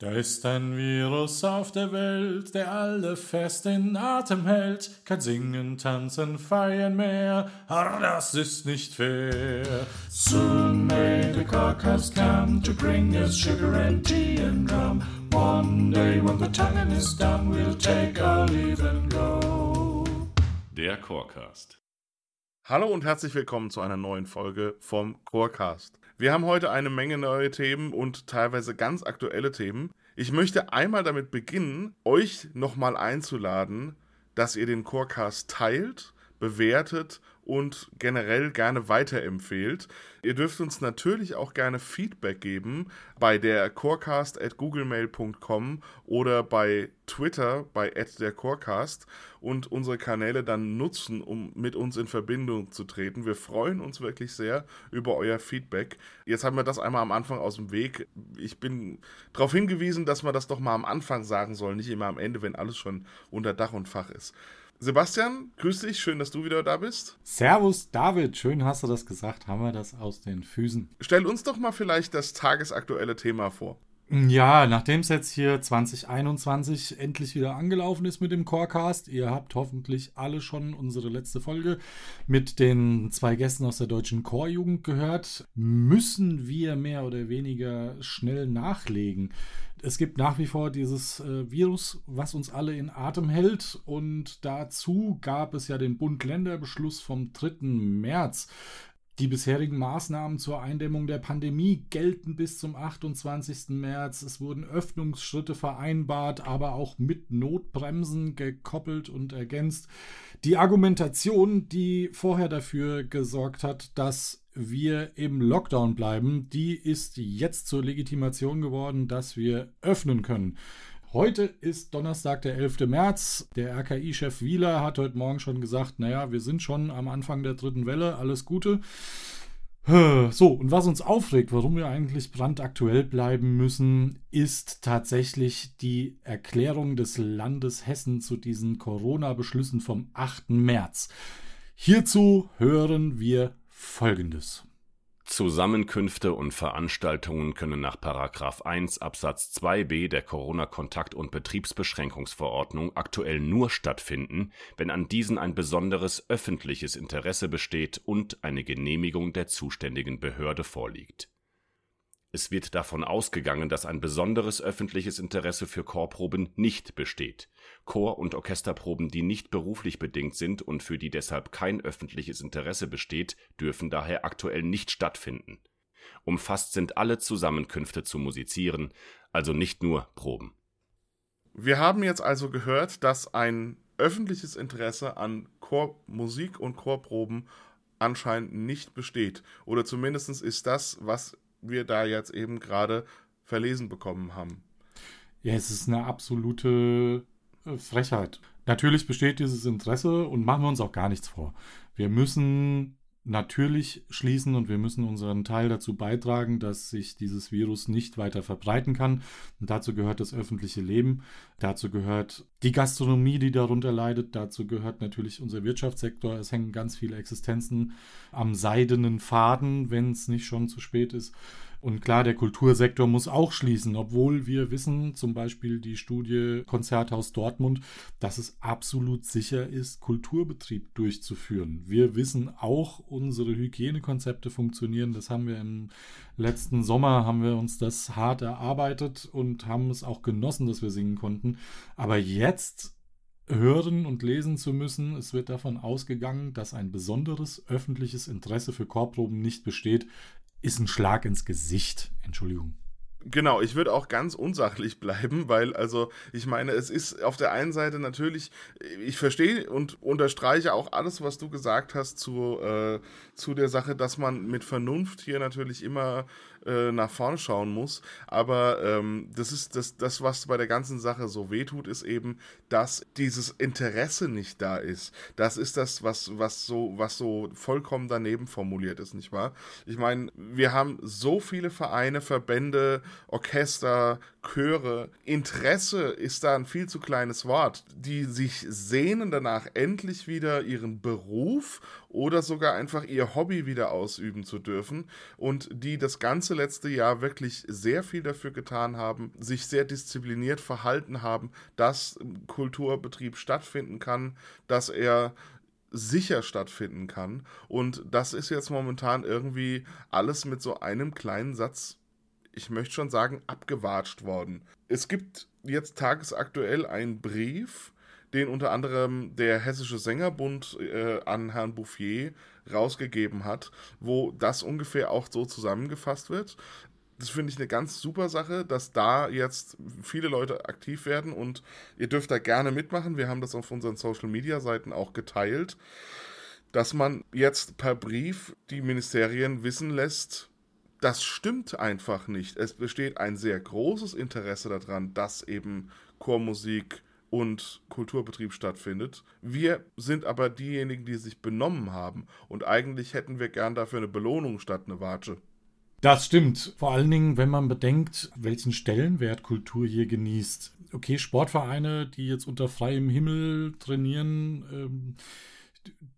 Da ist ein Virus auf der Welt, der alle fest in Atem hält. Kein Singen, Tanzen, Feiern mehr, aber das ist nicht fair. Soon may the carcass come to bring us sugar and tea and rum. One day when the tonguing is done, we'll take our leave and go. Der Chorecast. Hallo und herzlich willkommen zu einer neuen Folge vom Chorecast. Wir haben heute eine Menge neue Themen und teilweise ganz aktuelle Themen. Ich möchte einmal damit beginnen, euch nochmal einzuladen, dass ihr den Chorecast teilt, bewertet und generell gerne weiterempfehlt. Ihr dürft uns natürlich auch gerne Feedback geben bei der Corecast at googlemail.com oder bei Twitter bei der Corecast und unsere Kanäle dann nutzen, um mit uns in Verbindung zu treten. Wir freuen uns wirklich sehr über euer Feedback. Jetzt haben wir das einmal am Anfang aus dem Weg. Ich bin darauf hingewiesen, dass man das doch mal am Anfang sagen soll, nicht immer am Ende, wenn alles schon unter Dach und Fach ist. Sebastian, grüß dich, schön, dass du wieder da bist. Servus, David, schön hast du das gesagt, haben wir das aus den Füßen. Stell uns doch mal vielleicht das tagesaktuelle Thema vor. Ja, nachdem es jetzt hier 2021 endlich wieder angelaufen ist mit dem Chorecast, ihr habt hoffentlich alle schon unsere letzte Folge mit den zwei Gästen aus der deutschen Chorjugend gehört, müssen wir mehr oder weniger schnell nachlegen. Es gibt nach wie vor dieses äh, Virus, was uns alle in Atem hält und dazu gab es ja den Bund-Länder-Beschluss vom 3. März, die bisherigen Maßnahmen zur Eindämmung der Pandemie gelten bis zum 28. März. Es wurden Öffnungsschritte vereinbart, aber auch mit Notbremsen gekoppelt und ergänzt. Die Argumentation, die vorher dafür gesorgt hat, dass wir im Lockdown bleiben, die ist jetzt zur Legitimation geworden, dass wir öffnen können. Heute ist Donnerstag, der 11. März. Der RKI-Chef Wieler hat heute Morgen schon gesagt, naja, wir sind schon am Anfang der dritten Welle, alles Gute. So, und was uns aufregt, warum wir eigentlich brandaktuell bleiben müssen, ist tatsächlich die Erklärung des Landes Hessen zu diesen Corona-Beschlüssen vom 8. März. Hierzu hören wir Folgendes. Zusammenkünfte und Veranstaltungen können nach 1 Absatz 2b der Corona-Kontakt- und Betriebsbeschränkungsverordnung aktuell nur stattfinden, wenn an diesen ein besonderes öffentliches Interesse besteht und eine Genehmigung der zuständigen Behörde vorliegt es wird davon ausgegangen, dass ein besonderes öffentliches Interesse für Chorproben nicht besteht. Chor und Orchesterproben, die nicht beruflich bedingt sind und für die deshalb kein öffentliches Interesse besteht, dürfen daher aktuell nicht stattfinden. Umfasst sind alle Zusammenkünfte zu musizieren, also nicht nur Proben. Wir haben jetzt also gehört, dass ein öffentliches Interesse an Chormusik und Chorproben anscheinend nicht besteht. Oder zumindest ist das, was wir da jetzt eben gerade verlesen bekommen haben. Ja, es ist eine absolute äh, Frechheit. Natürlich besteht dieses Interesse und machen wir uns auch gar nichts vor. Wir müssen natürlich schließen und wir müssen unseren Teil dazu beitragen, dass sich dieses Virus nicht weiter verbreiten kann. Und dazu gehört das öffentliche Leben, dazu gehört die Gastronomie, die darunter leidet, dazu gehört natürlich unser Wirtschaftssektor. Es hängen ganz viele Existenzen am seidenen Faden, wenn es nicht schon zu spät ist. Und klar, der Kultursektor muss auch schließen, obwohl wir wissen, zum Beispiel die Studie Konzerthaus Dortmund, dass es absolut sicher ist, Kulturbetrieb durchzuführen. Wir wissen auch, unsere Hygienekonzepte funktionieren. Das haben wir im letzten Sommer, haben wir uns das hart erarbeitet und haben es auch genossen, dass wir singen konnten. Aber jetzt hören und lesen zu müssen. Es wird davon ausgegangen, dass ein besonderes öffentliches Interesse für Chorproben nicht besteht ist ein Schlag ins Gesicht. Entschuldigung. Genau, ich würde auch ganz unsachlich bleiben, weil, also, ich meine, es ist auf der einen Seite natürlich, ich verstehe und unterstreiche auch alles, was du gesagt hast zu, äh, zu der Sache, dass man mit Vernunft hier natürlich immer äh, nach vorne schauen muss. Aber ähm, das ist das, das, was bei der ganzen Sache so wehtut, ist eben, dass dieses Interesse nicht da ist. Das ist das, was, was, so, was so vollkommen daneben formuliert ist, nicht wahr? Ich meine, wir haben so viele Vereine, Verbände, Orchester, Chöre. Interesse ist da ein viel zu kleines Wort, die sich sehnen danach, endlich wieder ihren Beruf oder sogar einfach ihr Hobby wieder ausüben zu dürfen und die das ganze letzte Jahr wirklich sehr viel dafür getan haben, sich sehr diszipliniert verhalten haben, dass Kulturbetrieb stattfinden kann, dass er sicher stattfinden kann. Und das ist jetzt momentan irgendwie alles mit so einem kleinen Satz, ich möchte schon sagen, abgewatscht worden. Es gibt jetzt tagesaktuell einen Brief, den unter anderem der Hessische Sängerbund äh, an Herrn Bouffier rausgegeben hat, wo das ungefähr auch so zusammengefasst wird. Das finde ich eine ganz super Sache, dass da jetzt viele Leute aktiv werden und ihr dürft da gerne mitmachen. Wir haben das auf unseren Social Media Seiten auch geteilt, dass man jetzt per Brief die Ministerien wissen lässt, das stimmt einfach nicht. Es besteht ein sehr großes Interesse daran, dass eben Chormusik und Kulturbetrieb stattfindet. Wir sind aber diejenigen, die sich benommen haben. Und eigentlich hätten wir gern dafür eine Belohnung statt eine Watsche. Das stimmt. Vor allen Dingen, wenn man bedenkt, welchen Stellenwert Kultur hier genießt. Okay, Sportvereine, die jetzt unter freiem Himmel trainieren, ähm,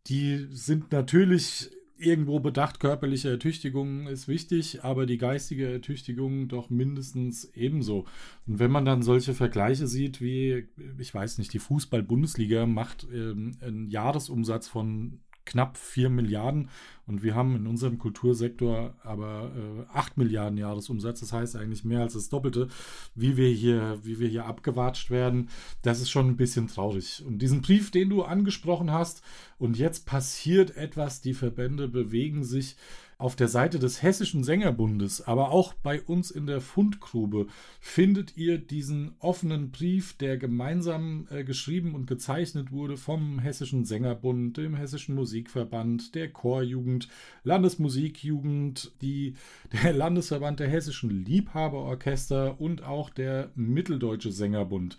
die sind natürlich irgendwo bedacht, körperliche Ertüchtigung ist wichtig, aber die geistige Ertüchtigung doch mindestens ebenso. Und wenn man dann solche Vergleiche sieht, wie, ich weiß nicht, die Fußball-Bundesliga macht ähm, einen Jahresumsatz von knapp 4 Milliarden und wir haben in unserem Kultursektor aber äh, 8 Milliarden Jahresumsatz, das heißt eigentlich mehr als das Doppelte, wie wir hier, wie wir hier abgewatscht werden. Das ist schon ein bisschen traurig. Und diesen Brief, den du angesprochen hast, und jetzt passiert etwas, die Verbände bewegen sich auf der Seite des Hessischen Sängerbundes, aber auch bei uns in der Fundgrube findet ihr diesen offenen Brief, der gemeinsam äh, geschrieben und gezeichnet wurde vom Hessischen Sängerbund, dem Hessischen Musikverband, der Chorjugend, Landesmusikjugend, die, der Landesverband der Hessischen Liebhaberorchester und auch der Mitteldeutsche Sängerbund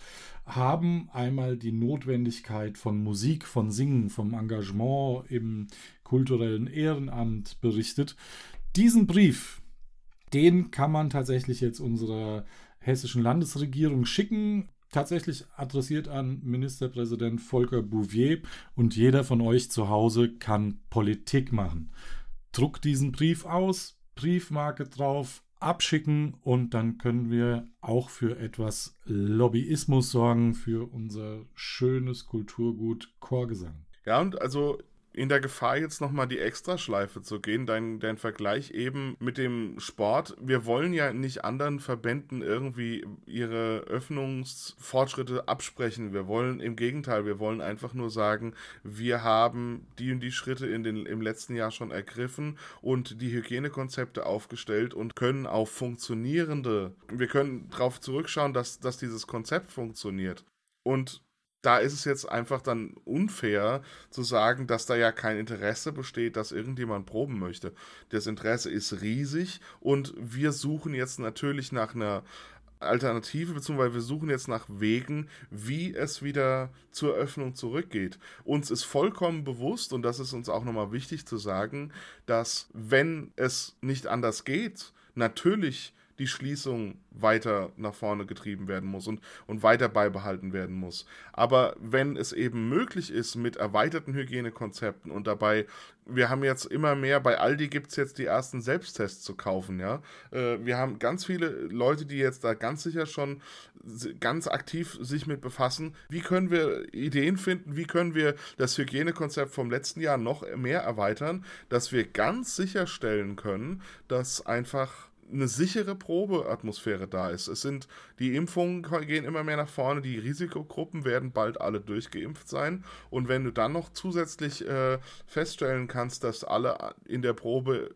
haben einmal die Notwendigkeit von Musik, von Singen, vom Engagement im kulturellen Ehrenamt berichtet. Diesen Brief, den kann man tatsächlich jetzt unserer hessischen Landesregierung schicken. Tatsächlich adressiert an Ministerpräsident Volker Bouvier und jeder von euch zu Hause kann Politik machen. Druckt diesen Brief aus, Briefmarke drauf, abschicken und dann können wir auch für etwas Lobbyismus sorgen für unser schönes Kulturgut Chorgesang. Ja, und also in der Gefahr, jetzt nochmal die Extraschleife zu gehen, dein, dein Vergleich eben mit dem Sport. Wir wollen ja nicht anderen Verbänden irgendwie ihre Öffnungsfortschritte absprechen. Wir wollen im Gegenteil, wir wollen einfach nur sagen, wir haben die und die Schritte in den, im letzten Jahr schon ergriffen und die Hygienekonzepte aufgestellt und können auf funktionierende, wir können darauf zurückschauen, dass, dass dieses Konzept funktioniert. Und da ist es jetzt einfach dann unfair zu sagen, dass da ja kein Interesse besteht, dass irgendjemand proben möchte. Das Interesse ist riesig und wir suchen jetzt natürlich nach einer Alternative, beziehungsweise wir suchen jetzt nach Wegen, wie es wieder zur Öffnung zurückgeht. Uns ist vollkommen bewusst, und das ist uns auch nochmal wichtig zu sagen, dass wenn es nicht anders geht, natürlich die Schließung weiter nach vorne getrieben werden muss und, und weiter beibehalten werden muss. Aber wenn es eben möglich ist mit erweiterten Hygienekonzepten und dabei, wir haben jetzt immer mehr, bei Aldi gibt es jetzt die ersten Selbsttests zu kaufen, ja. Äh, wir haben ganz viele Leute, die jetzt da ganz sicher schon ganz aktiv sich mit befassen. Wie können wir Ideen finden, wie können wir das Hygienekonzept vom letzten Jahr noch mehr erweitern, dass wir ganz sicherstellen können, dass einfach eine sichere Probeatmosphäre da ist. Es sind, die Impfungen gehen immer mehr nach vorne, die Risikogruppen werden bald alle durchgeimpft sein. Und wenn du dann noch zusätzlich äh, feststellen kannst, dass alle in der Probe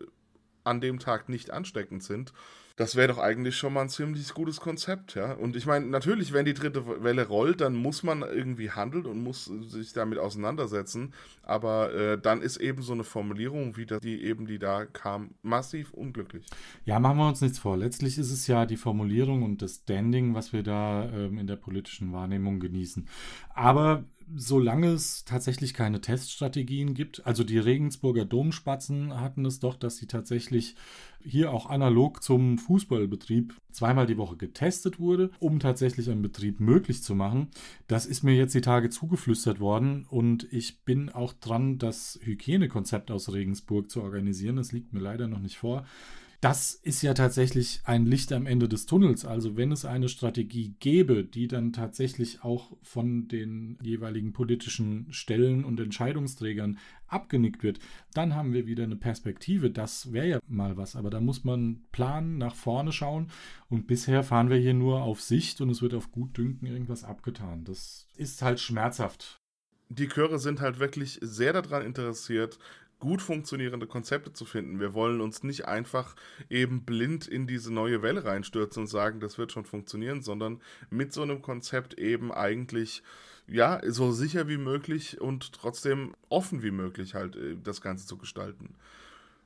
an dem Tag nicht ansteckend sind, das wäre doch eigentlich schon mal ein ziemlich gutes Konzept, ja. Und ich meine, natürlich, wenn die dritte Welle rollt, dann muss man irgendwie handeln und muss sich damit auseinandersetzen. Aber äh, dann ist eben so eine Formulierung, wie die eben, die da kam, massiv unglücklich. Ja, machen wir uns nichts vor. Letztlich ist es ja die Formulierung und das Standing, was wir da ähm, in der politischen Wahrnehmung genießen. Aber solange es tatsächlich keine Teststrategien gibt, also die Regensburger Domspatzen hatten es doch, dass sie tatsächlich hier auch analog zum Fußballbetrieb zweimal die Woche getestet wurde, um tatsächlich einen Betrieb möglich zu machen. Das ist mir jetzt die Tage zugeflüstert worden und ich bin auch dran, das Hygienekonzept aus Regensburg zu organisieren. Das liegt mir leider noch nicht vor. Das ist ja tatsächlich ein Licht am Ende des Tunnels. Also wenn es eine Strategie gäbe, die dann tatsächlich auch von den jeweiligen politischen Stellen und Entscheidungsträgern abgenickt wird, dann haben wir wieder eine Perspektive. Das wäre ja mal was. Aber da muss man planen, nach vorne schauen. Und bisher fahren wir hier nur auf Sicht und es wird auf gut Dünken irgendwas abgetan. Das ist halt schmerzhaft. Die Chöre sind halt wirklich sehr daran interessiert, gut funktionierende Konzepte zu finden. Wir wollen uns nicht einfach eben blind in diese neue Welle reinstürzen und sagen, das wird schon funktionieren, sondern mit so einem Konzept eben eigentlich ja, so sicher wie möglich und trotzdem offen wie möglich halt äh, das Ganze zu gestalten.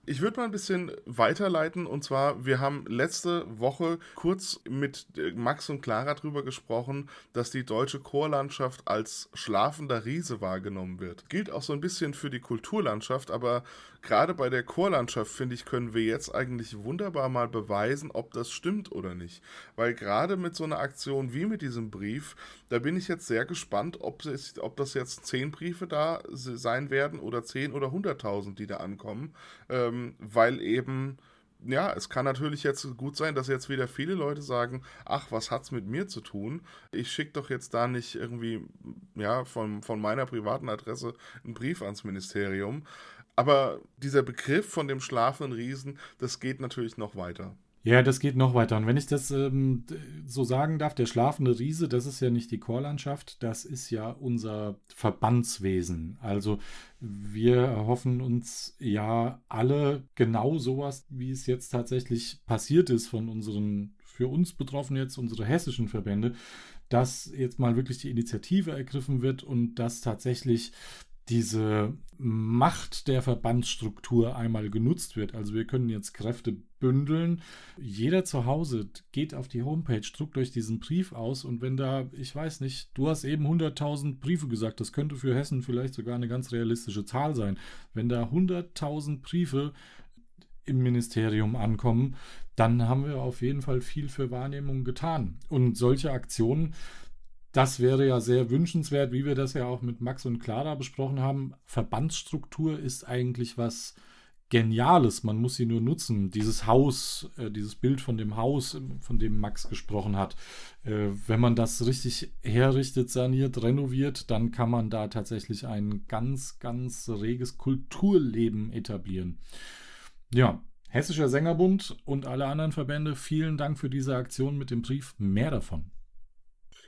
Ich würde mal ein bisschen weiterleiten und zwar, wir haben letzte Woche kurz mit äh, Max und Clara darüber gesprochen, dass die deutsche Chorlandschaft als schlafender Riese wahrgenommen wird. Gilt auch so ein bisschen für die Kulturlandschaft, aber gerade bei der Chorlandschaft, finde ich, können wir jetzt eigentlich wunderbar mal beweisen, ob das stimmt oder nicht. Weil gerade mit so einer Aktion wie mit diesem Brief, da bin ich jetzt sehr gespannt, ob, es, ob das jetzt zehn Briefe da sein werden oder zehn oder hunderttausend, die da ankommen. Ähm, weil eben ja, es kann natürlich jetzt gut sein, dass jetzt wieder viele Leute sagen, ach, was hat's mit mir zu tun? Ich schicke doch jetzt da nicht irgendwie, ja, von, von meiner privaten Adresse einen Brief ans Ministerium. Aber dieser Begriff von dem schlafenden Riesen, das geht natürlich noch weiter. Ja, das geht noch weiter. Und wenn ich das ähm, so sagen darf, der schlafende Riese, das ist ja nicht die Chorlandschaft, das ist ja unser Verbandswesen. Also wir erhoffen uns ja alle genau sowas, wie es jetzt tatsächlich passiert ist von unseren, für uns betroffen jetzt unsere hessischen Verbände, dass jetzt mal wirklich die Initiative ergriffen wird und dass tatsächlich diese Macht der Verbandsstruktur einmal genutzt wird. Also wir können jetzt Kräfte bündeln. Jeder zu Hause geht auf die Homepage, druckt euch diesen Brief aus und wenn da, ich weiß nicht, du hast eben 100.000 Briefe gesagt, das könnte für Hessen vielleicht sogar eine ganz realistische Zahl sein. Wenn da 100.000 Briefe im Ministerium ankommen, dann haben wir auf jeden Fall viel für Wahrnehmung getan. Und solche Aktionen das wäre ja sehr wünschenswert, wie wir das ja auch mit Max und Clara besprochen haben. Verbandsstruktur ist eigentlich was Geniales. Man muss sie nur nutzen. Dieses Haus, äh, dieses Bild von dem Haus, von dem Max gesprochen hat, äh, wenn man das richtig herrichtet, saniert, renoviert, dann kann man da tatsächlich ein ganz, ganz reges Kulturleben etablieren. Ja, Hessischer Sängerbund und alle anderen Verbände, vielen Dank für diese Aktion mit dem Brief. Mehr davon.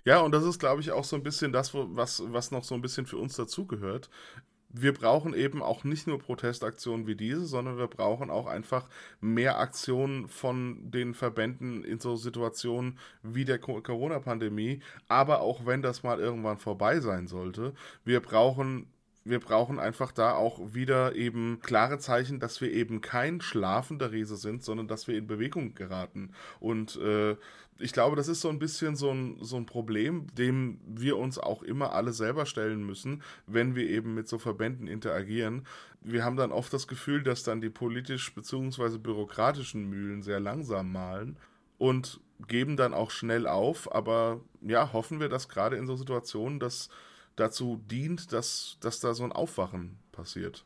Ja, und das ist, glaube ich, auch so ein bisschen das, was, was noch so ein bisschen für uns dazugehört. Wir brauchen eben auch nicht nur Protestaktionen wie diese, sondern wir brauchen auch einfach mehr Aktionen von den Verbänden in so Situationen wie der Corona-Pandemie. Aber auch wenn das mal irgendwann vorbei sein sollte, wir brauchen wir brauchen einfach da auch wieder eben klare Zeichen, dass wir eben kein schlafender Riese sind, sondern dass wir in Bewegung geraten. Und äh, ich glaube, das ist so ein bisschen so ein, so ein Problem, dem wir uns auch immer alle selber stellen müssen, wenn wir eben mit so Verbänden interagieren. Wir haben dann oft das Gefühl, dass dann die politisch bzw. bürokratischen Mühlen sehr langsam malen und geben dann auch schnell auf. Aber ja, hoffen wir, dass gerade in so Situationen das dazu dient, dass, dass da so ein Aufwachen passiert.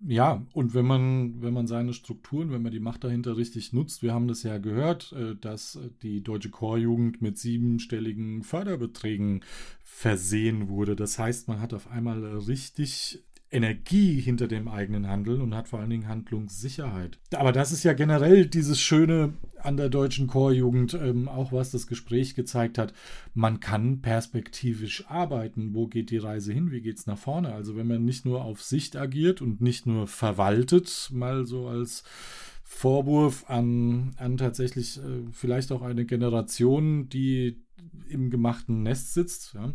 Ja, und wenn man, wenn man seine Strukturen, wenn man die Macht dahinter richtig nutzt, wir haben das ja gehört, äh, dass die deutsche Chorjugend mit siebenstelligen Förderbeträgen versehen wurde. Das heißt, man hat auf einmal richtig Energie hinter dem eigenen Handeln und hat vor allen Dingen Handlungssicherheit. Aber das ist ja generell dieses Schöne an der deutschen Chorjugend, ähm, auch was das Gespräch gezeigt hat. Man kann perspektivisch arbeiten. Wo geht die Reise hin? Wie geht es nach vorne? Also wenn man nicht nur auf Sicht agiert und nicht nur verwaltet, mal so als Vorwurf an, an tatsächlich äh, vielleicht auch eine Generation, die im gemachten Nest sitzt. Ja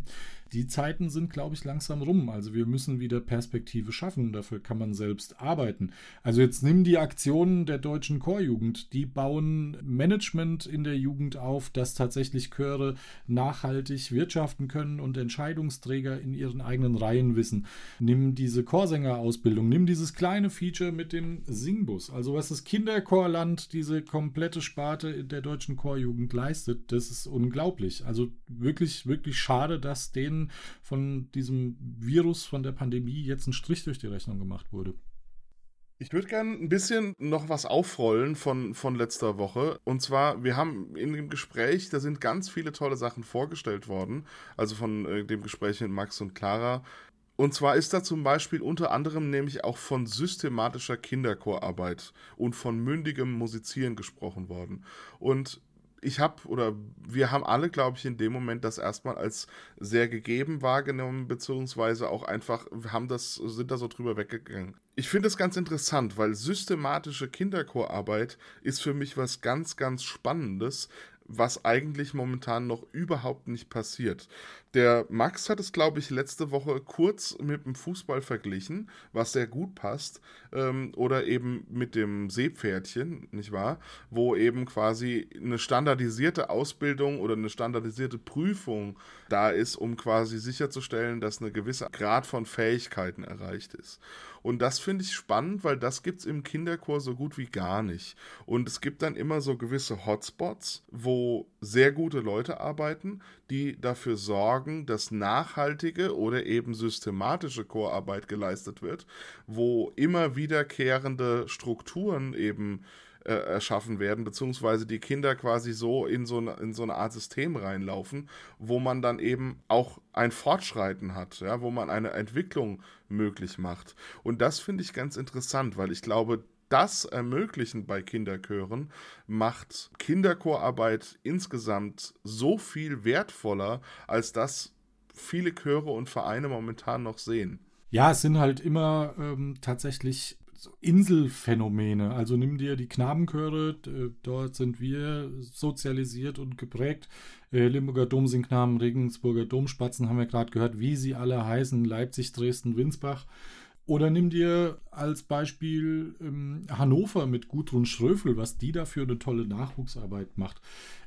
die Zeiten sind, glaube ich, langsam rum. Also wir müssen wieder Perspektive schaffen. Dafür kann man selbst arbeiten. Also jetzt nimm die Aktionen der deutschen Chorjugend. Die bauen Management in der Jugend auf, dass tatsächlich Chöre nachhaltig wirtschaften können und Entscheidungsträger in ihren eigenen Reihen wissen. Nimm diese Chorsängerausbildung, nimm dieses kleine Feature mit dem Singbus. Also was das Kinderchorland, diese komplette Sparte der deutschen Chorjugend leistet, das ist unglaublich. Also wirklich, wirklich schade, dass denen von diesem Virus, von der Pandemie jetzt ein Strich durch die Rechnung gemacht wurde. Ich würde gerne ein bisschen noch was aufrollen von, von letzter Woche. Und zwar, wir haben in dem Gespräch, da sind ganz viele tolle Sachen vorgestellt worden. Also von äh, dem Gespräch mit Max und Clara. Und zwar ist da zum Beispiel unter anderem nämlich auch von systematischer Kinderchorarbeit und von mündigem Musizieren gesprochen worden. Und ich habe oder wir haben alle, glaube ich, in dem Moment das erstmal als sehr gegeben wahrgenommen, beziehungsweise auch einfach haben das, sind da so drüber weggegangen. Ich finde es ganz interessant, weil systematische Kinderchorarbeit ist für mich was ganz, ganz Spannendes, was eigentlich momentan noch überhaupt nicht passiert. Der Max hat es, glaube ich, letzte Woche kurz mit dem Fußball verglichen, was sehr gut passt. Ähm, oder eben mit dem Seepferdchen, nicht wahr? Wo eben quasi eine standardisierte Ausbildung oder eine standardisierte Prüfung da ist, um quasi sicherzustellen, dass eine gewisse Grad von Fähigkeiten erreicht ist. Und das finde ich spannend, weil das gibt es im Kinderchor so gut wie gar nicht. Und es gibt dann immer so gewisse Hotspots, wo sehr gute Leute arbeiten, die dafür sorgen, dass nachhaltige oder eben systematische Chorarbeit geleistet wird, wo immer wiederkehrende Strukturen eben äh, erschaffen werden, beziehungsweise die Kinder quasi so in so, eine, in so eine Art System reinlaufen, wo man dann eben auch ein Fortschreiten hat, ja, wo man eine Entwicklung möglich macht. Und das finde ich ganz interessant, weil ich glaube, das ermöglichen bei Kinderchören macht Kinderchorarbeit insgesamt so viel wertvoller, als das viele Chöre und Vereine momentan noch sehen. Ja, es sind halt immer ähm, tatsächlich Inselphänomene. Also nimm dir die Knabenchöre, dort sind wir sozialisiert und geprägt. Äh, Limburger Domsingknaben, Regensburger Domspatzen haben wir gerade gehört, wie sie alle heißen, Leipzig, Dresden, Winsbach. Oder nimm dir als Beispiel ähm, Hannover mit Gudrun Schröfel, was die da für eine tolle Nachwuchsarbeit macht.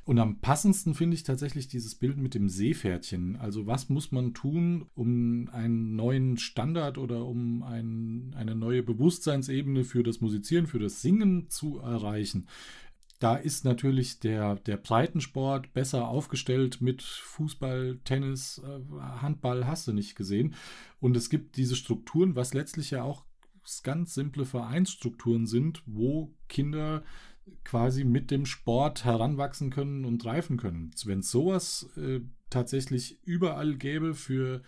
Und am passendsten finde ich tatsächlich dieses Bild mit dem Seepferdchen. Also was muss man tun, um einen neuen Standard oder um ein, eine neue Bewusstseinsebene für das Musizieren, für das Singen zu erreichen? Da ist natürlich der, der Breitensport besser aufgestellt mit Fußball, Tennis, äh, Handball, hast du nicht gesehen. Und es gibt diese Strukturen, was letztlich ja auch ganz simple Vereinsstrukturen sind, wo Kinder quasi mit dem Sport heranwachsen können und reifen können. Wenn es sowas äh, tatsächlich überall gäbe für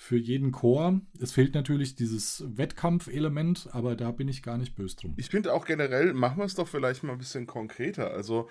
für jeden Chor. Es fehlt natürlich dieses Wettkampfelement, aber da bin ich gar nicht böse drum. Ich finde auch generell, machen wir es doch vielleicht mal ein bisschen konkreter. Also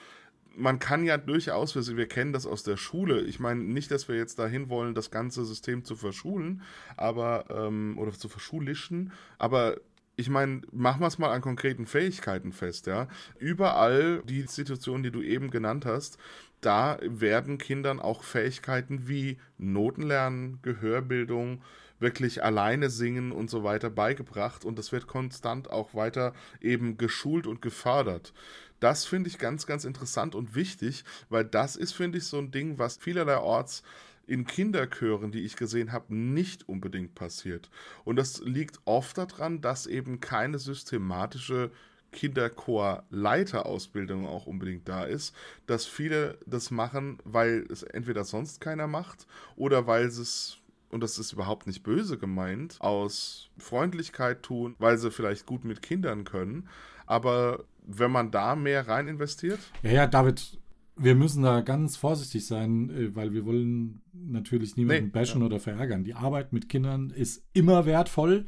man kann ja durchaus, wir, wir kennen das aus der Schule. Ich meine nicht, dass wir jetzt dahin wollen, das ganze System zu verschulen, aber ähm, oder zu verschulischen, aber ich meine, machen wir es mal an konkreten Fähigkeiten fest, ja. Überall die Institutionen, die du eben genannt hast, da werden Kindern auch Fähigkeiten wie Notenlernen, Gehörbildung, wirklich alleine singen und so weiter beigebracht und das wird konstant auch weiter eben geschult und gefördert. Das finde ich ganz, ganz interessant und wichtig, weil das ist, finde ich, so ein Ding, was vielerorts in Kinderchören, die ich gesehen habe, nicht unbedingt passiert. Und das liegt oft daran, dass eben keine systematische Kinderchor-Leiterausbildung auch unbedingt da ist, dass viele das machen, weil es entweder sonst keiner macht oder weil sie es und das ist überhaupt nicht böse gemeint, aus Freundlichkeit tun, weil sie vielleicht gut mit Kindern können. Aber wenn man da mehr rein investiert? Ja, ja, David, wir müssen da ganz vorsichtig sein, äh, weil wir wollen natürlich niemanden nee, bashen ja. oder verärgern. Die Arbeit mit Kindern ist immer wertvoll.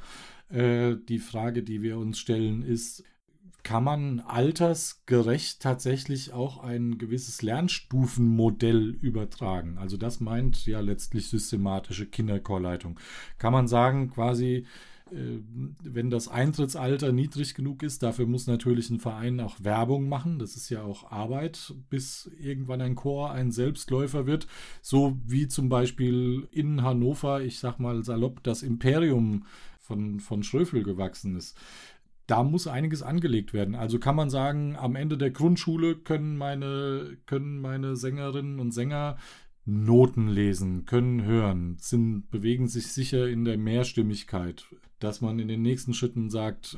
Äh, die Frage, die wir uns stellen, ist, kann man altersgerecht tatsächlich auch ein gewisses Lernstufenmodell übertragen? Also das meint ja letztlich systematische Kinderchorleitung. Kann man sagen, quasi, wenn das Eintrittsalter niedrig genug ist, dafür muss natürlich ein Verein auch Werbung machen. Das ist ja auch Arbeit, bis irgendwann ein Chor ein Selbstläufer wird. So wie zum Beispiel in Hannover, ich sag mal salopp, das Imperium von, von Schröfel gewachsen ist da muss einiges angelegt werden. Also kann man sagen, am Ende der Grundschule können meine, können meine Sängerinnen und Sänger Noten lesen, können hören, sind, bewegen sich sicher in der Mehrstimmigkeit. Dass man in den nächsten Schritten sagt,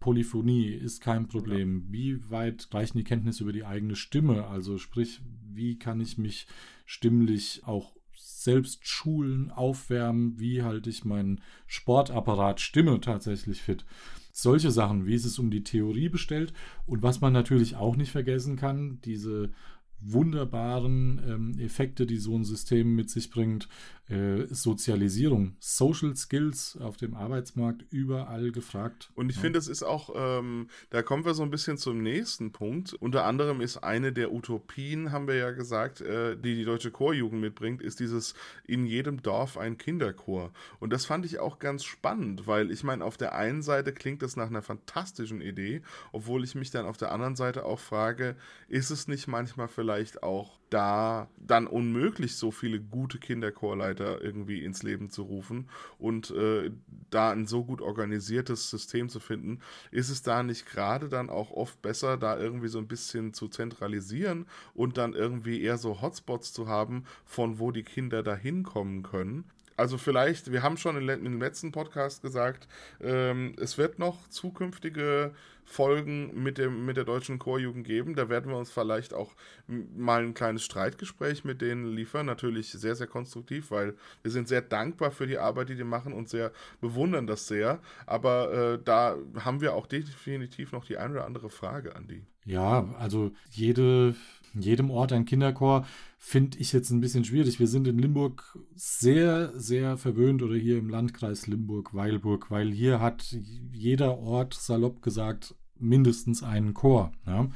Polyphonie ist kein Problem. Ja. Wie weit reichen die Kenntnisse über die eigene Stimme? Also sprich, wie kann ich mich stimmlich auch selbst schulen, aufwärmen? Wie halte ich meinen Sportapparat Stimme tatsächlich fit? Solche Sachen, wie ist es um die Theorie bestellt und was man natürlich auch nicht vergessen kann, diese wunderbaren ähm, Effekte, die so ein System mit sich bringt. Äh, Sozialisierung, Social Skills auf dem Arbeitsmarkt überall gefragt. Und ich ja. finde, es ist auch, ähm, da kommen wir so ein bisschen zum nächsten Punkt. Unter anderem ist eine der Utopien, haben wir ja gesagt, äh, die die deutsche Chorjugend mitbringt, ist dieses in jedem Dorf ein Kinderchor. Und das fand ich auch ganz spannend, weil ich meine, auf der einen Seite klingt das nach einer fantastischen Idee, obwohl ich mich dann auf der anderen Seite auch frage, ist es nicht manchmal vielleicht auch da dann unmöglich, so viele gute Kinderchorleiter irgendwie ins Leben zu rufen. Und äh, da ein so gut organisiertes System zu finden, ist es da nicht gerade dann auch oft besser, da irgendwie so ein bisschen zu zentralisieren und dann irgendwie eher so Hotspots zu haben, von wo die Kinder da hinkommen können, also vielleicht, wir haben schon im letzten Podcast gesagt, ähm, es wird noch zukünftige Folgen mit, dem, mit der deutschen Chorjugend geben. Da werden wir uns vielleicht auch mal ein kleines Streitgespräch mit denen liefern. Natürlich sehr, sehr konstruktiv, weil wir sind sehr dankbar für die Arbeit, die die machen und sehr bewundern das sehr. Aber äh, da haben wir auch definitiv noch die eine oder andere Frage an die. Ja, also jede jedem Ort ein Kinderchor finde ich jetzt ein bisschen schwierig. Wir sind in Limburg sehr, sehr verwöhnt oder hier im Landkreis Limburg-Weilburg, weil hier hat jeder Ort, salopp gesagt, mindestens einen Chor. Ja.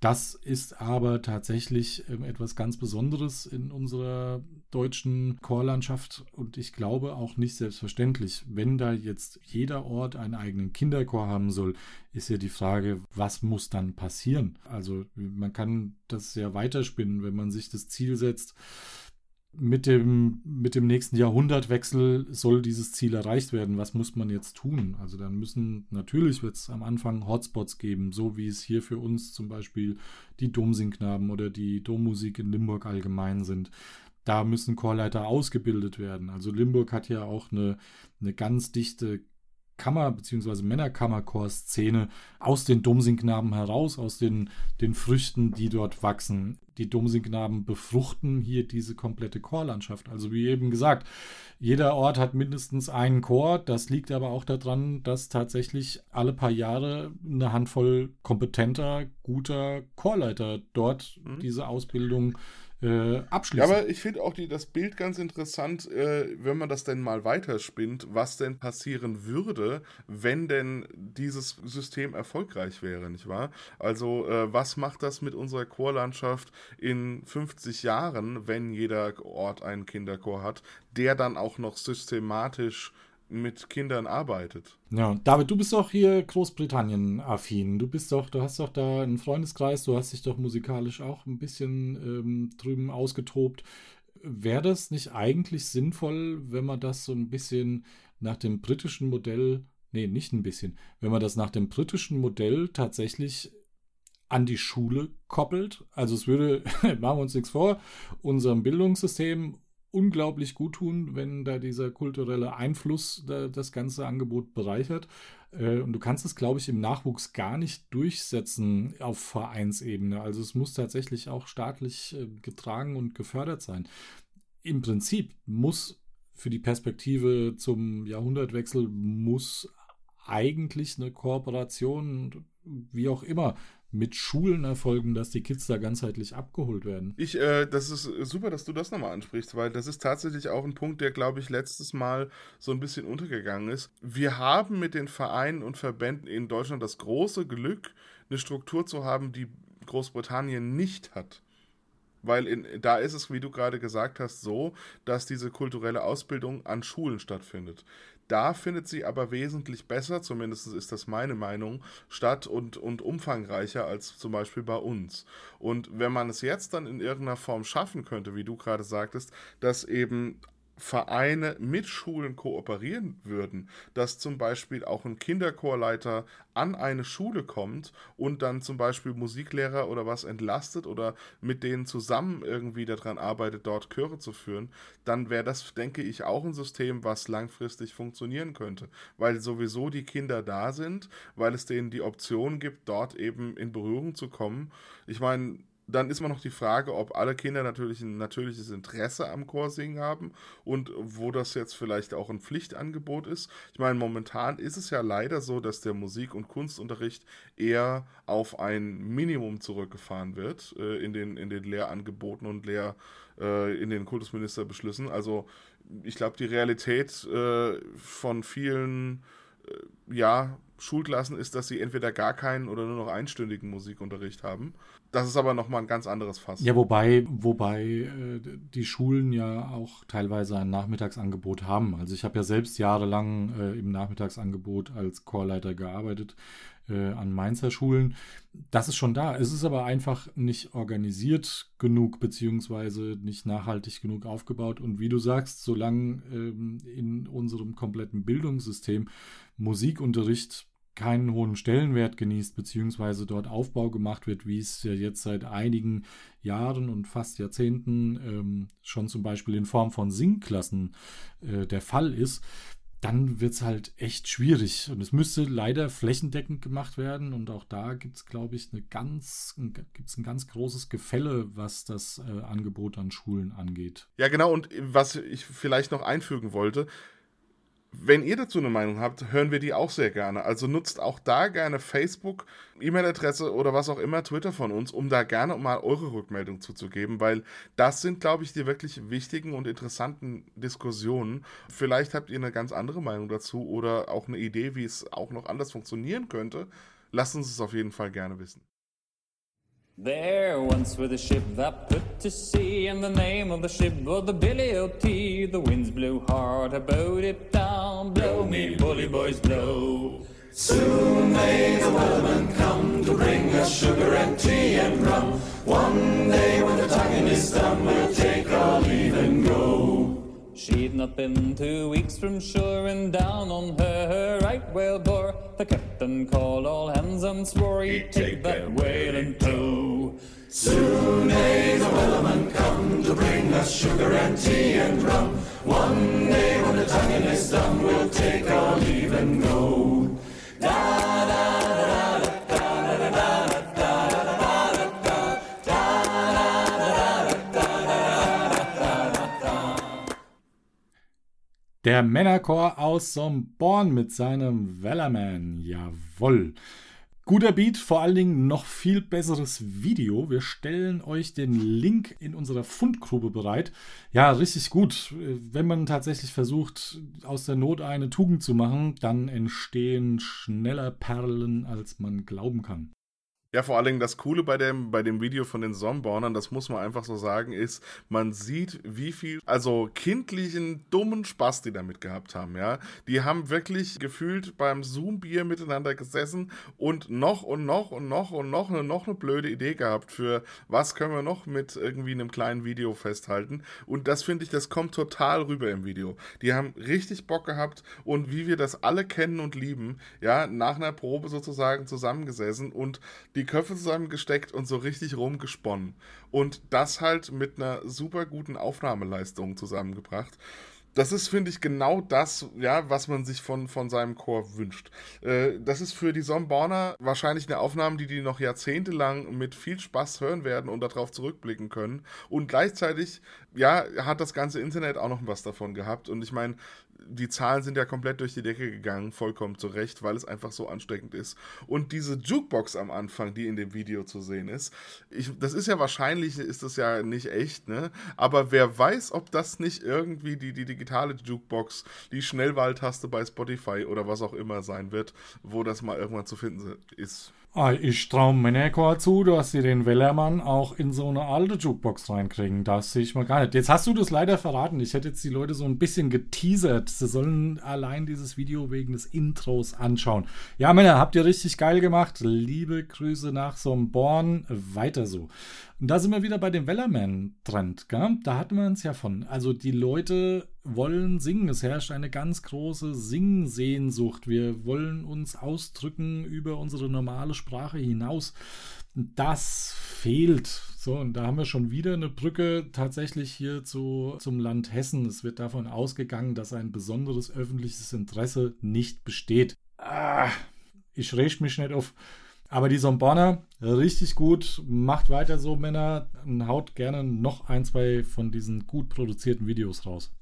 Das ist aber tatsächlich ähm, etwas ganz Besonderes in unserer deutschen Chorlandschaft und ich glaube auch nicht selbstverständlich. Wenn da jetzt jeder Ort einen eigenen Kinderchor haben soll, ist ja die Frage, was muss dann passieren? Also man kann das ja weiterspinnen, wenn man sich das Ziel setzt, mit dem, mit dem nächsten Jahrhundertwechsel soll dieses Ziel erreicht werden. Was muss man jetzt tun? Also dann müssen, natürlich wird es am Anfang Hotspots geben, so wie es hier für uns zum Beispiel die Domsingknaben oder die Dommusik in Limburg allgemein sind. Da müssen Chorleiter ausgebildet werden. Also Limburg hat ja auch eine, eine ganz dichte Kammer- bzw. Männerkammerchor-Szene aus den Domsingknaben heraus, aus den, den Früchten, die dort wachsen. Die Domsingknaben befruchten hier diese komplette Chorlandschaft. Also wie eben gesagt, jeder Ort hat mindestens einen Chor. Das liegt aber auch daran, dass tatsächlich alle paar Jahre eine Handvoll kompetenter, guter Chorleiter dort mhm. diese Ausbildung äh, abschließen. Ja, aber ich finde auch die, das Bild ganz interessant, äh, wenn man das denn mal weiterspinnt, was denn passieren würde, wenn denn dieses System erfolgreich wäre, nicht wahr? Also, äh, was macht das mit unserer Chorlandschaft in 50 Jahren, wenn jeder Ort einen Kinderchor hat, der dann auch noch systematisch mit Kindern arbeitet. Ja, David, du bist doch hier Großbritannien-affin. Du bist doch, du hast doch da einen Freundeskreis, du hast dich doch musikalisch auch ein bisschen ähm, drüben ausgetobt. Wäre das nicht eigentlich sinnvoll, wenn man das so ein bisschen nach dem britischen Modell, nee, nicht ein bisschen, wenn man das nach dem britischen Modell tatsächlich an die Schule koppelt? Also es würde, machen wir uns nichts vor, unserem Bildungssystem unglaublich gut tun, wenn da dieser kulturelle Einfluss da, das ganze Angebot bereichert. Äh, und du kannst es, glaube ich, im Nachwuchs gar nicht durchsetzen auf Vereinsebene. Also es muss tatsächlich auch staatlich äh, getragen und gefördert sein. Im Prinzip muss für die Perspektive zum Jahrhundertwechsel muss eigentlich eine Kooperation, wie auch immer, mit Schulen erfolgen, dass die Kids da ganzheitlich abgeholt werden. Ich, äh, das ist super, dass du das nochmal ansprichst, weil das ist tatsächlich auch ein Punkt, der, glaube ich, letztes Mal so ein bisschen untergegangen ist. Wir haben mit den Vereinen und Verbänden in Deutschland das große Glück, eine Struktur zu haben, die Großbritannien nicht hat. Weil in, da ist es, wie du gerade gesagt hast, so, dass diese kulturelle Ausbildung an Schulen stattfindet. Da findet sie aber wesentlich besser, zumindest ist das meine Meinung, statt und, und umfangreicher als zum Beispiel bei uns. Und wenn man es jetzt dann in irgendeiner Form schaffen könnte, wie du gerade sagtest, dass eben Vereine mit Schulen kooperieren würden, dass zum Beispiel auch ein Kinderchorleiter an eine Schule kommt und dann zum Beispiel Musiklehrer oder was entlastet oder mit denen zusammen irgendwie daran arbeitet, dort Chöre zu führen, dann wäre das, denke ich, auch ein System, was langfristig funktionieren könnte, weil sowieso die Kinder da sind, weil es denen die Option gibt, dort eben in Berührung zu kommen. Ich meine, dann ist man noch die Frage, ob alle Kinder natürlich ein natürliches Interesse am Chorsingen haben und wo das jetzt vielleicht auch ein Pflichtangebot ist. Ich meine, momentan ist es ja leider so, dass der Musik- und Kunstunterricht eher auf ein Minimum zurückgefahren wird äh, in, den, in den Lehrangeboten und Lehr, äh, in den Kultusministerbeschlüssen. Also ich glaube, die Realität äh, von vielen äh, ja, Schulklassen ist, dass sie entweder gar keinen oder nur noch einstündigen Musikunterricht haben. Das ist aber nochmal ein ganz anderes Fass. Ja, wobei, wobei äh, die Schulen ja auch teilweise ein Nachmittagsangebot haben. Also ich habe ja selbst jahrelang äh, im Nachmittagsangebot als Chorleiter gearbeitet äh, an Mainzer Schulen. Das ist schon da. Es ist aber einfach nicht organisiert genug, beziehungsweise nicht nachhaltig genug aufgebaut. Und wie du sagst, solange ähm, in unserem kompletten Bildungssystem Musikunterricht keinen hohen Stellenwert genießt, beziehungsweise dort Aufbau gemacht wird, wie es ja jetzt seit einigen Jahren und fast Jahrzehnten ähm, schon zum Beispiel in Form von Singklassen äh, der Fall ist, dann wird es halt echt schwierig. Und es müsste leider flächendeckend gemacht werden. Und auch da gibt es, glaube ich, eine ganz, gibt's ein ganz großes Gefälle, was das äh, Angebot an Schulen angeht. Ja, genau. Und was ich vielleicht noch einfügen wollte, wenn ihr dazu eine Meinung habt, hören wir die auch sehr gerne. Also nutzt auch da gerne Facebook, E-Mail-Adresse oder was auch immer, Twitter von uns, um da gerne mal eure Rückmeldung zuzugeben, weil das sind, glaube ich, die wirklich wichtigen und interessanten Diskussionen. Vielleicht habt ihr eine ganz andere Meinung dazu oder auch eine Idee, wie es auch noch anders funktionieren könnte. Lasst uns es auf jeden Fall gerne wissen. There once was a ship that put to sea, and the name of the ship was the Billy O.T. The winds blew hard, her boat it down. Blow me, bully boys, blow. Soon may the wellerman come to bring us sugar and tea and rum. One day when the tonguing is done, we'll take our leave and go. She'd not been two weeks from shore, and down on her her right whale bore. The captain called all hands and swore he'd take that whale in tow. Soon may the wellerman come to bring us sugar and tea and rum. One day when the tonguing is done, we'll take our leave and go. Da da Der Männerchor aus Somborn mit seinem Wellerman. Jawoll. Guter Beat, vor allen Dingen noch viel besseres Video. Wir stellen euch den Link in unserer Fundgrube bereit. Ja, richtig gut. Wenn man tatsächlich versucht, aus der Not eine Tugend zu machen, dann entstehen schneller Perlen, als man glauben kann. Ja, vor allen Dingen das Coole bei dem, bei dem Video von den Sonnenbornern, das muss man einfach so sagen, ist, man sieht, wie viel, also kindlichen, dummen Spaß die damit gehabt haben, ja. Die haben wirklich gefühlt beim Zoom-Bier miteinander gesessen und noch und noch und noch und noch eine, noch eine blöde Idee gehabt für, was können wir noch mit irgendwie einem kleinen Video festhalten. Und das finde ich, das kommt total rüber im Video. Die haben richtig Bock gehabt und wie wir das alle kennen und lieben, ja, nach einer Probe sozusagen zusammengesessen und Köpfe zusammengesteckt und so richtig rumgesponnen. Und das halt mit einer super guten Aufnahmeleistung zusammengebracht. Das ist, finde ich, genau das, ja, was man sich von, von seinem Chor wünscht. Äh, das ist für die Somborner wahrscheinlich eine Aufnahme, die die noch jahrzehntelang mit viel Spaß hören werden und darauf zurückblicken können. Und gleichzeitig, ja, hat das ganze Internet auch noch was davon gehabt. Und ich meine, die Zahlen sind ja komplett durch die Decke gegangen, vollkommen zu Recht, weil es einfach so ansteckend ist. Und diese Jukebox am Anfang, die in dem Video zu sehen ist, ich, das ist ja wahrscheinlich, ist das ja nicht echt, ne? Aber wer weiß, ob das nicht irgendwie die, die digitale Jukebox, die Schnellwahltaste bei Spotify oder was auch immer sein wird, wo das mal irgendwann zu finden ist. Ich traue mir nicht zu, dass sie den Wellermann auch in so eine alte Jukebox reinkriegen. Das sehe ich mal gar nicht. Jetzt hast du das leider verraten. Ich hätte jetzt die Leute so ein bisschen geteasert. Sie sollen allein dieses Video wegen des Intros anschauen. Ja, Männer, habt ihr richtig geil gemacht. Liebe Grüße nach so einem Born. Weiter so. Und da sind wir wieder bei dem Wellerman-Trend? Da hatten wir uns ja von. Also die Leute wollen singen. Es herrscht eine ganz große Singsehnsucht. Wir wollen uns ausdrücken über unsere normale Sprache hinaus. Das fehlt. So, und da haben wir schon wieder eine Brücke tatsächlich hier zu, zum Land Hessen. Es wird davon ausgegangen, dass ein besonderes öffentliches Interesse nicht besteht. Ah, ich reg mich nicht auf Aber die Somborner, richtig gut. Macht weiter so, Männer. Und haut gerne noch ein, zwei von diesen gut produzierten Videos raus.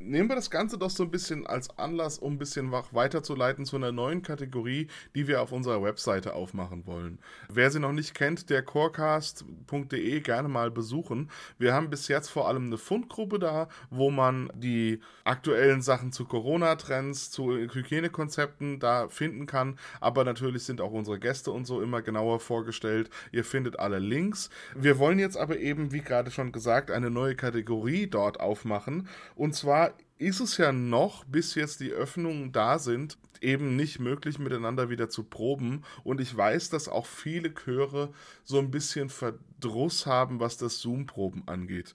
Nehmen wir das Ganze doch so ein bisschen als Anlass, um ein bisschen weiterzuleiten zu einer neuen Kategorie, die wir auf unserer Webseite aufmachen wollen. Wer sie noch nicht kennt, der corecast.de gerne mal besuchen. Wir haben bis jetzt vor allem eine Fundgruppe da, wo man die aktuellen Sachen zu Corona-Trends, zu Hygienekonzepten da finden kann. Aber natürlich sind auch unsere Gäste und so immer genauer vorgestellt. Ihr findet alle Links. Wir wollen jetzt aber eben, wie gerade schon gesagt, eine neue Kategorie dort aufmachen. Und zwar ist es ja noch, bis jetzt die Öffnungen da sind, eben nicht möglich, miteinander wieder zu proben. Und ich weiß, dass auch viele Chöre so ein bisschen Verdruss haben, was das Zoom-Proben angeht.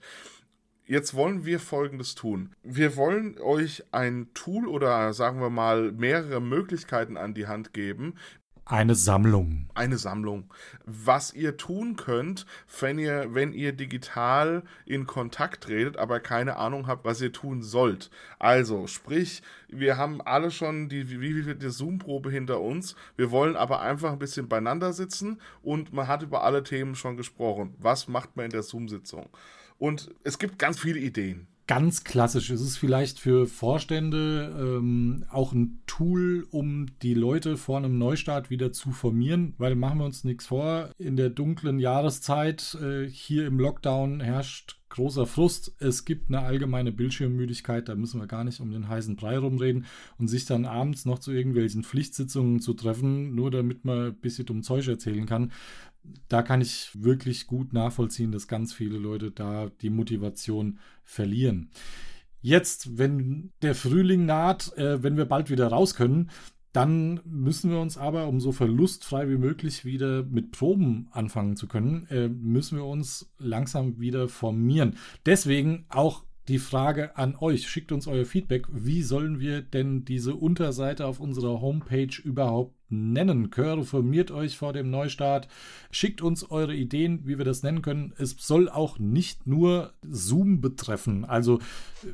Jetzt wollen wir Folgendes tun. Wir wollen euch ein Tool oder sagen wir mal mehrere Möglichkeiten an die Hand geben, eine Sammlung. Eine Sammlung. Was ihr tun könnt, wenn ihr, wenn ihr digital in Kontakt tretet, aber keine Ahnung habt, was ihr tun sollt. Also, sprich, wir haben alle schon die, wie, wie, die Zoom-Probe hinter uns. Wir wollen aber einfach ein bisschen beieinander sitzen und man hat über alle Themen schon gesprochen. Was macht man in der Zoom-Sitzung? Und es gibt ganz viele Ideen ganz klassisch. Es ist vielleicht für Vorstände ähm, auch ein Tool, um die Leute vor einem Neustart wieder zu formieren, weil machen wir uns nichts vor. In der dunklen Jahreszeit äh, hier im Lockdown herrscht großer Frust. Es gibt eine allgemeine Bildschirmmüdigkeit, da müssen wir gar nicht um den heißen Brei rumreden und sich dann abends noch zu irgendwelchen Pflichtsitzungen zu treffen, nur damit man ein bisschen dumm Zeug erzählen kann da kann ich wirklich gut nachvollziehen, dass ganz viele Leute da die Motivation verlieren. Jetzt, wenn der Frühling naht, äh, wenn wir bald wieder raus können, dann müssen wir uns aber, um so verlustfrei wie möglich wieder mit Proben anfangen zu können, äh, müssen wir uns langsam wieder formieren. Deswegen auch die Frage an euch. Schickt uns euer Feedback. Wie sollen wir denn diese Unterseite auf unserer Homepage überhaupt nennen? Chöre, formiert euch vor dem Neustart. Schickt uns eure Ideen, wie wir das nennen können. Es soll auch nicht nur Zoom betreffen. Also,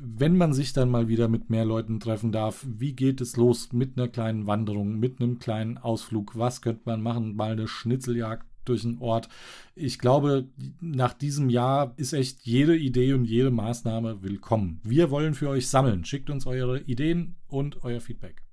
wenn man sich dann mal wieder mit mehr Leuten treffen darf, wie geht es los mit einer kleinen Wanderung, mit einem kleinen Ausflug? Was könnte man machen? Mal eine Schnitzeljagd durch den Ort. Ich glaube, nach diesem Jahr ist echt jede Idee und jede Maßnahme willkommen. Wir wollen für euch sammeln. Schickt uns eure Ideen und euer Feedback.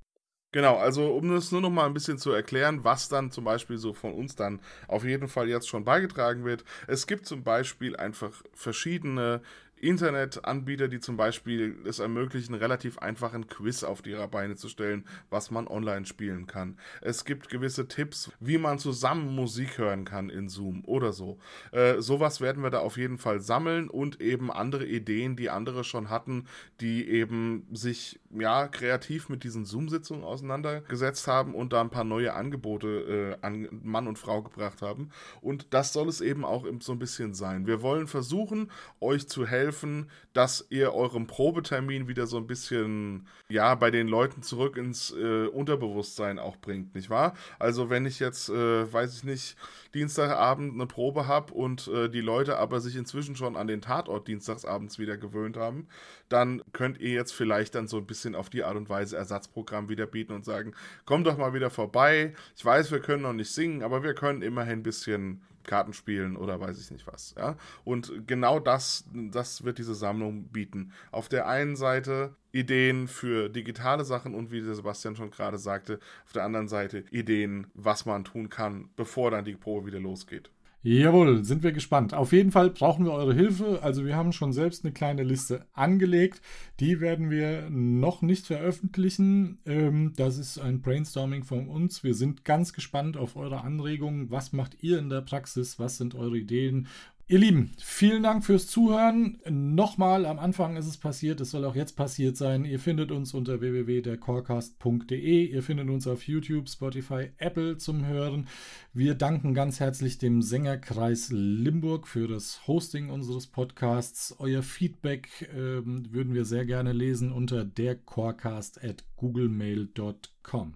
Genau, also um das nur noch mal ein bisschen zu erklären, was dann zum Beispiel so von uns dann auf jeden Fall jetzt schon beigetragen wird. Es gibt zum Beispiel einfach verschiedene Internetanbieter, die zum Beispiel es ermöglichen, relativ einfachen Quiz auf ihrer Beine zu stellen, was man online spielen kann. Es gibt gewisse Tipps, wie man zusammen Musik hören kann in Zoom oder so. Äh, sowas werden wir da auf jeden Fall sammeln und eben andere Ideen, die andere schon hatten, die eben sich ja kreativ mit diesen Zoom-Sitzungen auseinandergesetzt haben und da ein paar neue Angebote äh, an Mann und Frau gebracht haben. Und das soll es eben auch so ein bisschen sein. Wir wollen versuchen, euch zu helfen, dass ihr eurem Probetermin wieder so ein bisschen, ja, bei den Leuten zurück ins äh, Unterbewusstsein auch bringt, nicht wahr? Also wenn ich jetzt, äh, weiß ich nicht, Dienstagabend eine Probe habe und äh, die Leute aber sich inzwischen schon an den Tatort dienstagsabends wieder gewöhnt haben, dann könnt ihr jetzt vielleicht dann so ein bisschen auf die Art und Weise Ersatzprogramm wieder bieten und sagen, komm doch mal wieder vorbei. Ich weiß, wir können noch nicht singen, aber wir können immerhin ein bisschen Karten spielen oder weiß ich nicht was. Ja? Und genau das, das wird diese Sammlung bieten. Auf der einen Seite Ideen für digitale Sachen und wie der Sebastian schon gerade sagte, auf der anderen Seite Ideen, was man tun kann, bevor dann die Probe wieder losgeht. Jawohl, sind wir gespannt. Auf jeden Fall brauchen wir eure Hilfe. Also wir haben schon selbst eine kleine Liste angelegt. Die werden wir noch nicht veröffentlichen. Ähm, das ist ein Brainstorming von uns. Wir sind ganz gespannt auf eure Anregungen. Was macht ihr in der Praxis? Was sind eure Ideen? Ihr Lieben, vielen Dank fürs Zuhören. Nochmal, am Anfang ist es passiert, es soll auch jetzt passiert sein. Ihr findet uns unter www.dercorecast.de. Ihr findet uns auf YouTube, Spotify, Apple zum Hören. Wir danken ganz herzlich dem Sängerkreis Limburg für das Hosting unseres Podcasts. Euer Feedback äh, würden wir sehr gerne lesen unter dercorecast.googlemail.com.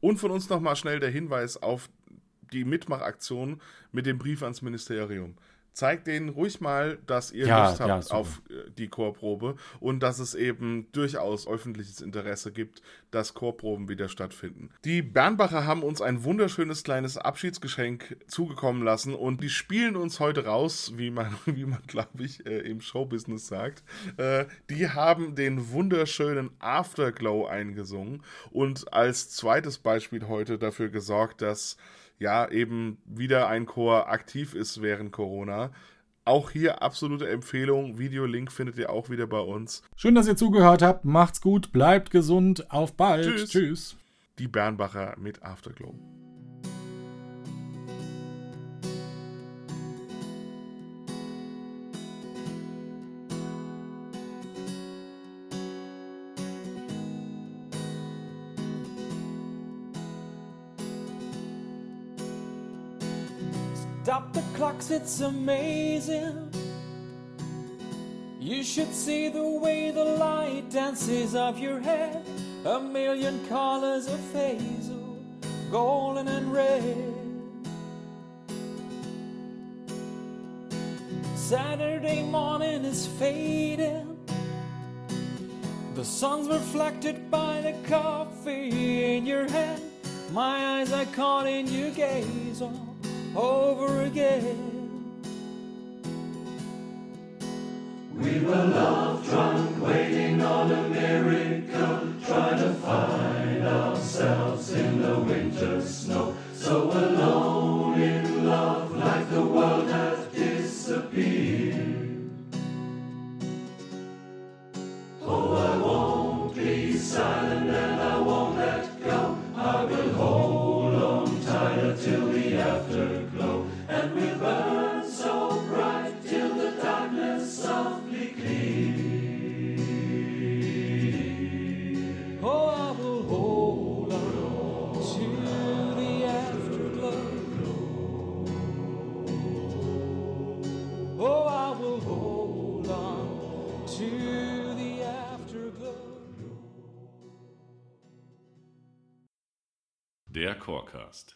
Und von uns nochmal schnell der Hinweis auf die Mitmachaktion mit dem Brief ans Ministerium zeigt denen ruhig mal, dass ihr Ja, Lust habt ja, auf äh, die Chorprobe und dass es eben durchaus öffentliches Interesse gibt, dass Chorproben wieder stattfinden. Die Bernbacher haben uns ein wunderschönes kleines Abschiedsgeschenk zugekommen lassen und die spielen uns heute raus, wie man, wie man glaube ich, äh, im Showbusiness sagt. Äh, die haben den wunderschönen Afterglow eingesungen und als zweites Beispiel heute dafür gesorgt, dass ja eben wieder ein Chor aktiv ist während Corona. Auch hier absolute Empfehlung. Videolink findet ihr auch wieder bei uns. Schön, dass ihr zugehört habt. Macht's gut, bleibt gesund. Auf bald. Tschüss. Tschüss. Die Bernbacher mit Afterglow. Clocks, it's amazing. You should see the way the light dances off your head. A million colors of hazel, golden and red. Saturday morning is fading. The sun's reflected by the coffee in your hand. My eyes are caught in your gaze all over again. We were love drunk, waiting on a miracle, trying to find ourselves in the winter snow. So alone in love, like the world has disappeared. Oh, I won't be silent Der Chorcast.